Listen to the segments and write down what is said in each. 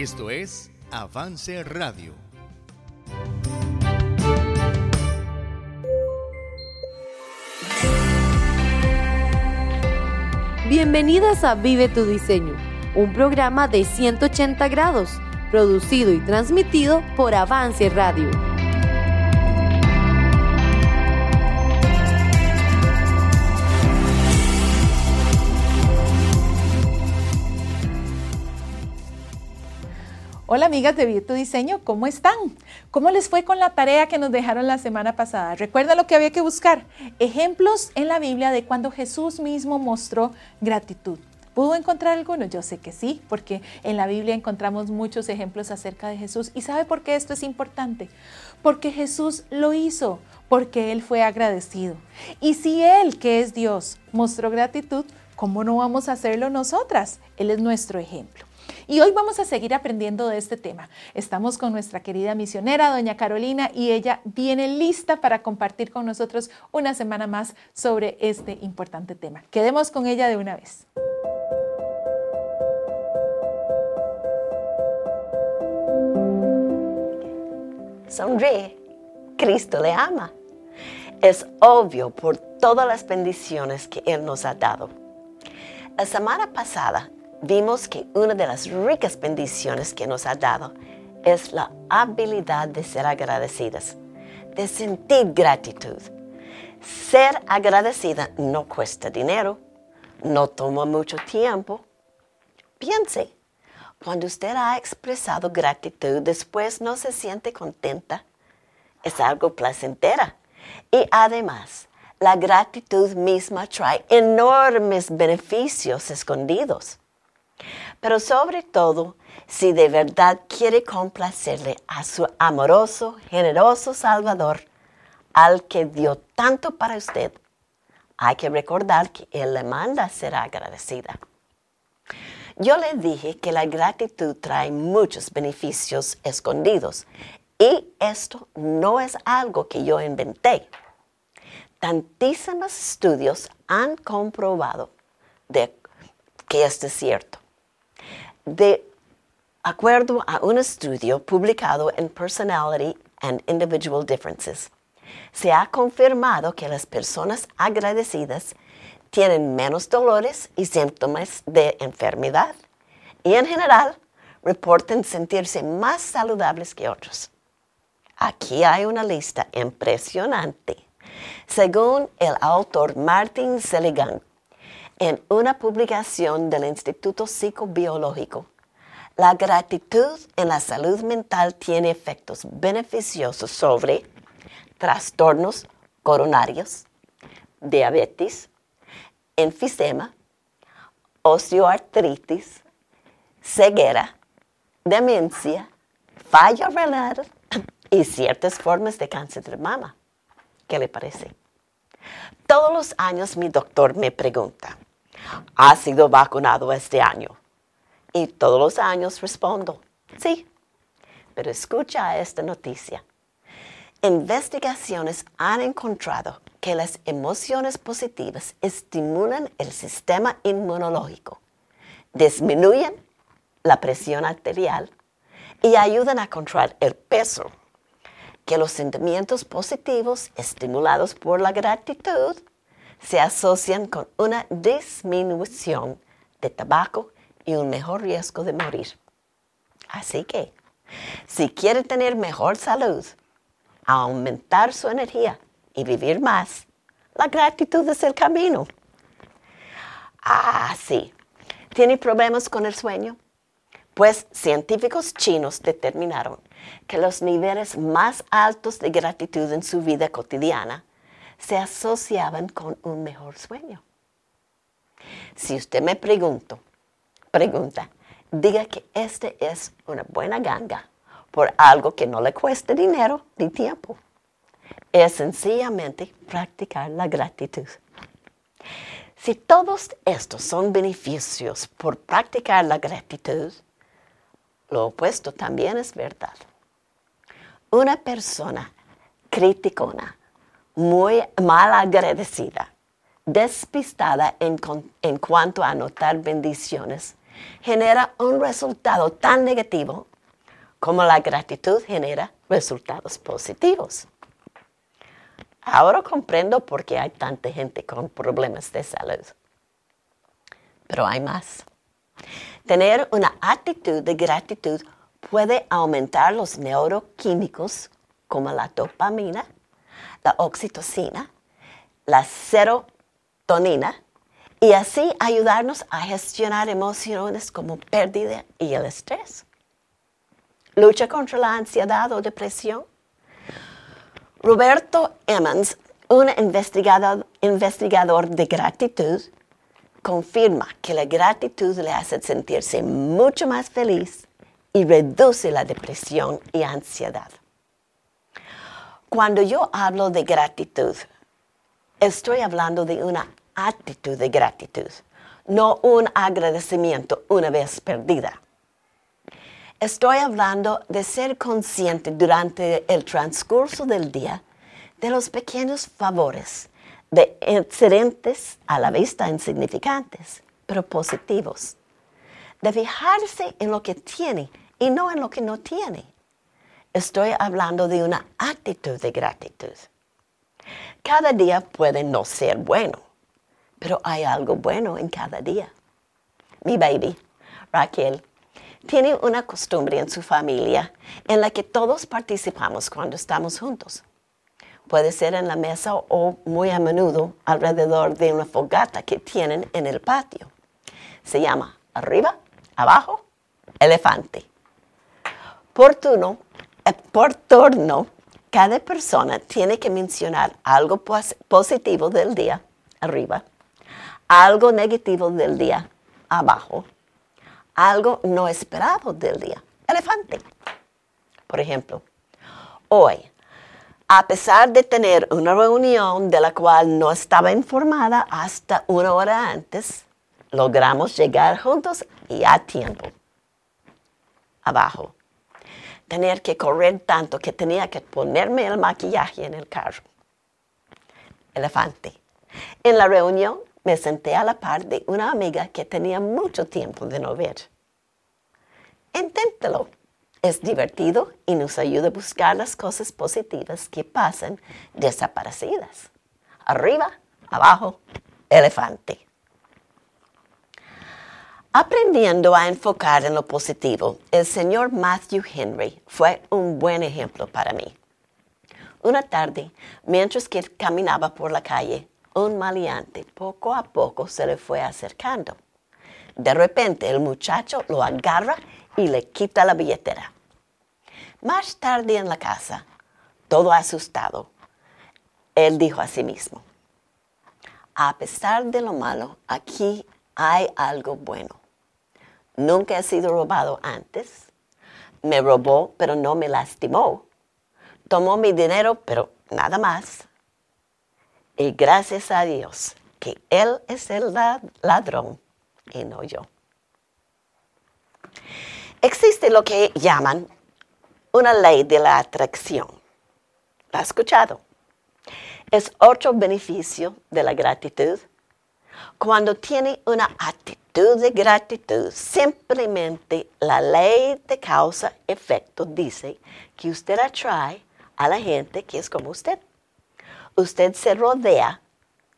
Esto es Avance Radio. Bienvenidas a Vive tu Diseño, un programa de 180 grados, producido y transmitido por Avance Radio. Hola amigas de Vive tu Diseño, ¿cómo están? ¿Cómo les fue con la tarea que nos dejaron la semana pasada? ¿Recuerda lo que había que buscar? Ejemplos en la Biblia de cuando Jesús mismo mostró gratitud. ¿Pudo encontrar alguno? Yo sé que sí, porque en la Biblia encontramos muchos ejemplos acerca de Jesús. ¿Y sabe por qué esto es importante? Porque Jesús lo hizo, porque Él fue agradecido. Y si Él, que es Dios, mostró gratitud, ¿cómo no vamos a hacerlo nosotras? Él es nuestro ejemplo. Y hoy vamos a seguir aprendiendo de este tema. Estamos con nuestra querida misionera, doña Carolina, y ella viene lista para compartir con nosotros una semana más sobre este importante tema. Quedemos con ella de una vez. Sonríe, Cristo le ama. Es obvio por todas las bendiciones que Él nos ha dado. La semana pasada vimos que una de las ricas bendiciones que nos ha dado es la habilidad de ser agradecidas, de sentir gratitud. Ser agradecida no cuesta dinero, no toma mucho tiempo. Piense, cuando usted ha expresado gratitud, después no se siente contenta. Es algo placentera. Y además, la gratitud misma trae enormes beneficios escondidos. Pero sobre todo, si de verdad quiere complacerle a su amoroso, generoso Salvador, al que dio tanto para usted, hay que recordar que Él le manda ser agradecida. Yo le dije que la gratitud trae muchos beneficios escondidos y esto no es algo que yo inventé. Tantísimos estudios han comprobado que esto es cierto. De acuerdo a un estudio publicado en Personality and Individual Differences, se ha confirmado que las personas agradecidas tienen menos dolores y síntomas de enfermedad y en general reportan sentirse más saludables que otros. Aquí hay una lista impresionante. Según el autor Martin Seligman, en una publicación del Instituto Psicobiológico, la gratitud en la salud mental tiene efectos beneficiosos sobre trastornos coronarios, diabetes, enfisema, osteoartritis, ceguera, demencia, falla renal y ciertas formas de cáncer de mama. ¿Qué le parece? Todos los años mi doctor me pregunta, ¿has sido vacunado este año? Y todos los años respondo, sí. Pero escucha esta noticia. Investigaciones han encontrado que las emociones positivas estimulan el sistema inmunológico, disminuyen la presión arterial y ayudan a controlar el peso, que los sentimientos positivos estimulados por la gratitud se asocian con una disminución de tabaco y un mejor riesgo de morir. Así que, si quiere tener mejor salud, aumentar su energía y vivir más, la gratitud es el camino. Ah, sí. ¿Tiene problemas con el sueño? Pues científicos chinos determinaron que los niveles más altos de gratitud en su vida cotidiana se asociaban con un mejor sueño. Si usted me pregunta, pregunta, diga que este es una buena ganga por algo que no le cueste dinero ni tiempo. Es sencillamente practicar la gratitud. Si todos estos son beneficios por practicar la gratitud, lo opuesto también es verdad. Una persona criticona, muy mal agradecida, despistada en, en cuanto a notar bendiciones, genera un resultado tan negativo como la gratitud genera resultados positivos. Ahora comprendo por qué hay tanta gente con problemas de salud. Pero hay más. Tener una actitud de gratitud puede aumentar los neuroquímicos como la dopamina, la oxitocina, la serotonina y así ayudarnos a gestionar emociones como pérdida y el estrés. Lucha contra la ansiedad o depresión. Roberto Emmons, un investigador, investigador de gratitud, confirma que la gratitud le hace sentirse mucho más feliz y reduce la depresión y ansiedad. Cuando yo hablo de gratitud, estoy hablando de una actitud de gratitud, no un agradecimiento una vez perdida. Estoy hablando de ser consciente durante el transcurso del día de los pequeños favores, de excedentes a la vista insignificantes, pero positivos. De fijarse en lo que tiene y no en lo que no tiene. Estoy hablando de una actitud de gratitud. Cada día puede no ser bueno, pero hay algo bueno en cada día. Mi baby, Raquel, tiene una costumbre en su familia en la que todos participamos cuando estamos juntos. Puede ser en la mesa o muy a menudo alrededor de una fogata que tienen en el patio. Se llama arriba, abajo, elefante. Por turno, por turno, cada persona tiene que mencionar algo positivo del día, arriba, algo negativo del día, abajo, algo no esperado del día, elefante. Por ejemplo, hoy, a pesar de tener una reunión de la cual no estaba informada hasta una hora antes, logramos llegar juntos y a tiempo. Abajo, tener que correr tanto que tenía que ponerme el maquillaje en el carro. Elefante. En la reunión me senté a la par de una amiga que tenía mucho tiempo de no ver. Inténtelo. Es divertido y nos ayuda a buscar las cosas positivas que pasan desaparecidas. Arriba, abajo, elefante. Aprendiendo a enfocar en lo positivo, el señor Matthew Henry fue un buen ejemplo para mí. Una tarde, mientras que caminaba por la calle, un maleante poco a poco se le fue acercando. De repente el muchacho lo agarra y le quita la billetera. Más tarde en la casa, todo asustado, él dijo a sí mismo, a pesar de lo malo, aquí hay algo bueno. Nunca he sido robado antes. Me robó, pero no me lastimó. Tomó mi dinero, pero nada más. Y gracias a Dios que Él es el ladrón y no yo. Existe lo que llaman una ley de la atracción. ¿La has escuchado? Es otro beneficio de la gratitud. Cuando tiene una actitud de gratitud, simplemente la ley de causa-efecto dice que usted atrae a la gente que es como usted. Usted se rodea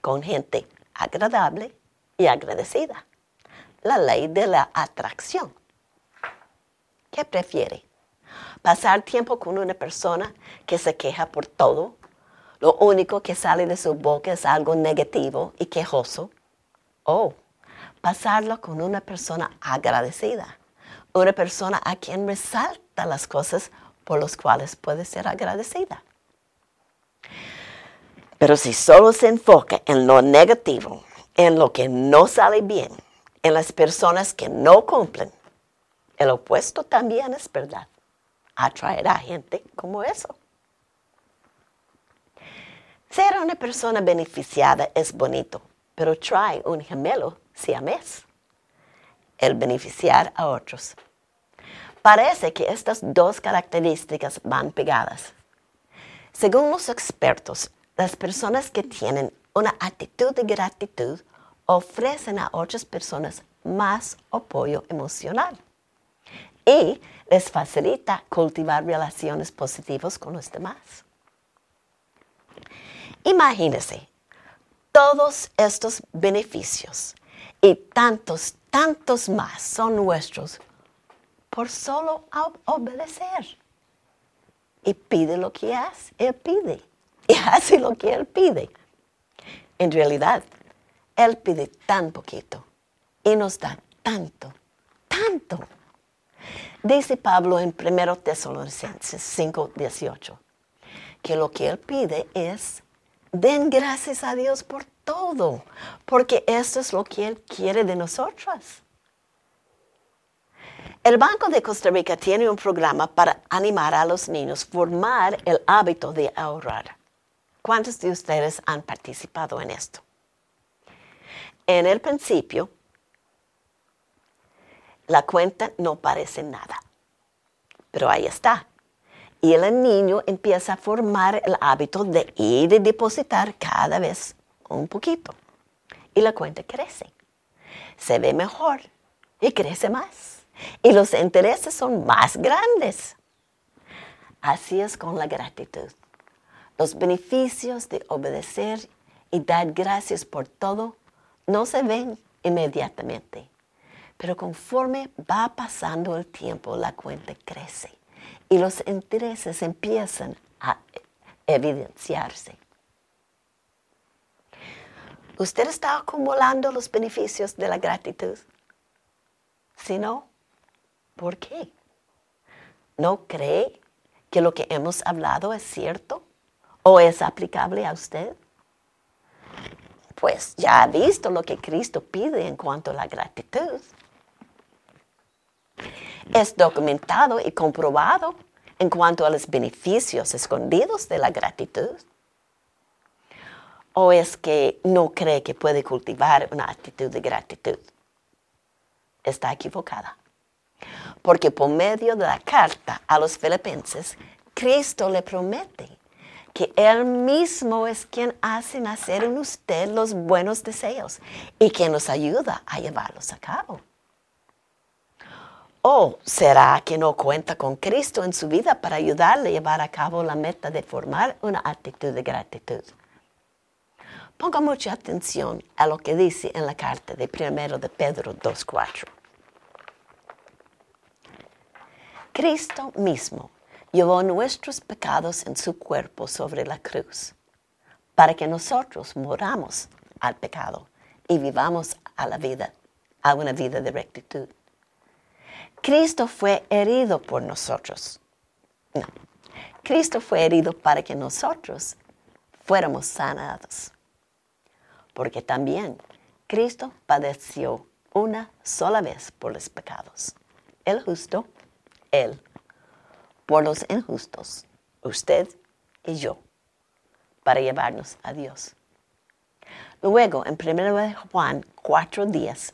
con gente agradable y agradecida. La ley de la atracción. ¿Qué prefiere? ¿Pasar tiempo con una persona que se queja por todo? Lo único que sale de su boca es algo negativo y quejoso. ¿O pasarlo con una persona agradecida, una persona a quien resalta las cosas por las cuales puede ser agradecida. Pero si solo se enfoca en lo negativo, en lo que no sale bien, en las personas que no cumplen, el opuesto también es verdad. Atraerá gente como eso. Ser una persona beneficiada es bonito, pero trae un gemelo siamés, el beneficiar a otros. Parece que estas dos características van pegadas. Según los expertos, las personas que tienen una actitud de gratitud ofrecen a otras personas más apoyo emocional y les facilita cultivar relaciones positivas con los demás. Imagínense, todos estos beneficios y tantos, tantos más son nuestros por solo obedecer. Y pide lo que hace, Él pide. Y hace lo que Él pide. En realidad, Él pide tan poquito y nos da tanto, tanto. Dice Pablo en 1 Tesalonicenses 5, 18, que lo que Él pide es Den gracias a Dios por todo, porque eso es lo que Él quiere de nosotros. El Banco de Costa Rica tiene un programa para animar a los niños a formar el hábito de ahorrar. ¿Cuántos de ustedes han participado en esto? En el principio, la cuenta no parece nada, pero ahí está y el niño empieza a formar el hábito de ir y depositar cada vez un poquito. Y la cuenta crece. Se ve mejor y crece más. Y los intereses son más grandes. Así es con la gratitud. Los beneficios de obedecer y dar gracias por todo no se ven inmediatamente, pero conforme va pasando el tiempo la cuenta crece y los intereses empiezan a evidenciarse. ¿Usted está acumulando los beneficios de la gratitud? Si no, ¿por qué? ¿No cree que lo que hemos hablado es cierto o es aplicable a usted? Pues ya ha visto lo que Cristo pide en cuanto a la gratitud es documentado y comprobado en cuanto a los beneficios escondidos de la gratitud? ¿O es que no cree que puede cultivar una actitud de gratitud? Está equivocada. Porque por medio de la carta a los filipenses, Cristo le promete que Él mismo es quien hace nacer en usted los buenos deseos y quien nos ayuda a llevarlos a cabo. ¿O será que no cuenta con Cristo en su vida para ayudarle a llevar a cabo la meta de formar una actitud de gratitud? Ponga mucha atención a lo que dice en la carta de primero de Pedro 2.4. Cristo mismo llevó nuestros pecados en su cuerpo sobre la cruz, para que nosotros moramos al pecado y vivamos a la vida, a una vida de rectitud. Cristo fue herido por nosotros. No, Cristo fue herido para que nosotros fuéramos sanados. Porque también Cristo padeció una sola vez por los pecados. El justo, Él. Por los injustos, usted y yo, para llevarnos a Dios. Luego, en 1 Juan 4:10,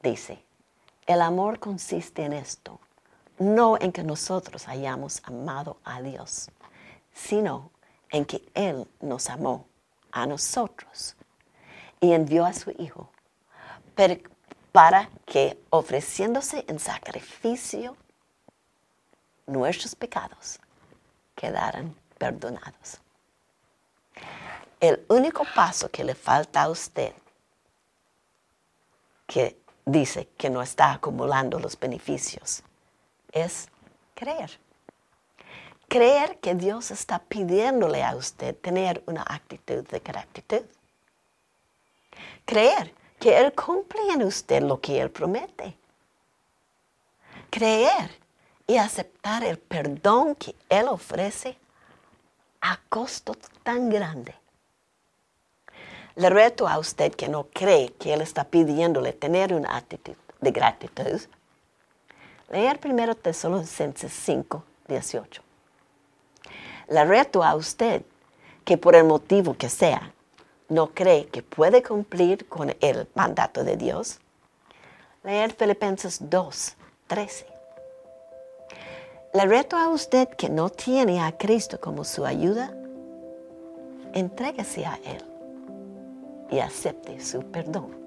dice, el amor consiste en esto, no en que nosotros hayamos amado a Dios, sino en que Él nos amó a nosotros y envió a su Hijo para que ofreciéndose en sacrificio nuestros pecados quedaran perdonados. El único paso que le falta a usted que dice que no está acumulando los beneficios. Es creer. Creer que Dios está pidiéndole a usted tener una actitud de gratitud. Creer que Él cumple en usted lo que Él promete. Creer y aceptar el perdón que Él ofrece a costo tan grande le reto a usted que no cree que Él está pidiéndole tener una actitud de gratitud. Leer primero Tesalonicenses 5, 18. Le reto a usted que por el motivo que sea, no cree que puede cumplir con el mandato de Dios. Leer Filipenses 2, 13. Le reto a usted que no tiene a Cristo como su ayuda. Entréguese a Él y acepte su perdón.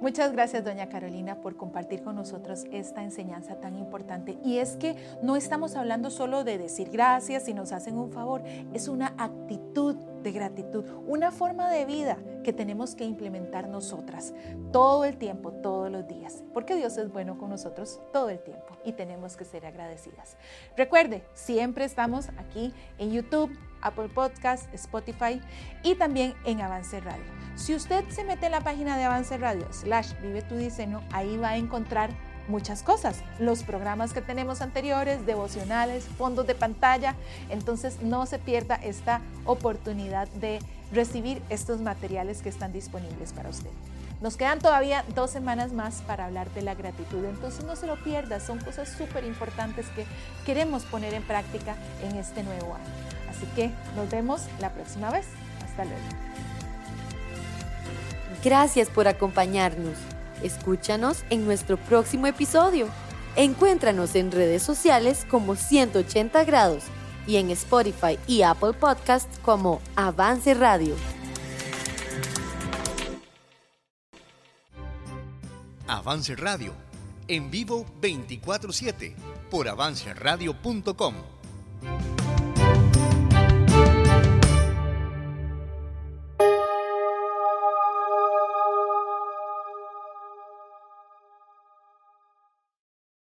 Muchas gracias, doña Carolina, por compartir con nosotros esta enseñanza tan importante. Y es que no estamos hablando solo de decir gracias si nos hacen un favor, es una actitud de gratitud, una forma de vida que tenemos que implementar nosotras todo el tiempo, todos los días, porque Dios es bueno con nosotros todo el tiempo y tenemos que ser agradecidas. Recuerde, siempre estamos aquí en YouTube, Apple Podcast, Spotify y también en Avance Radio. Si usted se mete en la página de Avance Radio, slash Vive tu Diseño, ahí va a encontrar muchas cosas, los programas que tenemos anteriores, devocionales, fondos de pantalla, entonces no se pierda esta oportunidad de recibir estos materiales que están disponibles para usted. Nos quedan todavía dos semanas más para hablar de la gratitud, entonces no se lo pierda, son cosas súper importantes que queremos poner en práctica en este nuevo año. Así que nos vemos la próxima vez. Hasta luego. Gracias por acompañarnos. Escúchanos en nuestro próximo episodio. Encuéntranos en redes sociales como 180 grados y en Spotify y Apple Podcasts como Avance Radio. Avance Radio, en vivo 24/7 por avanceradio.com.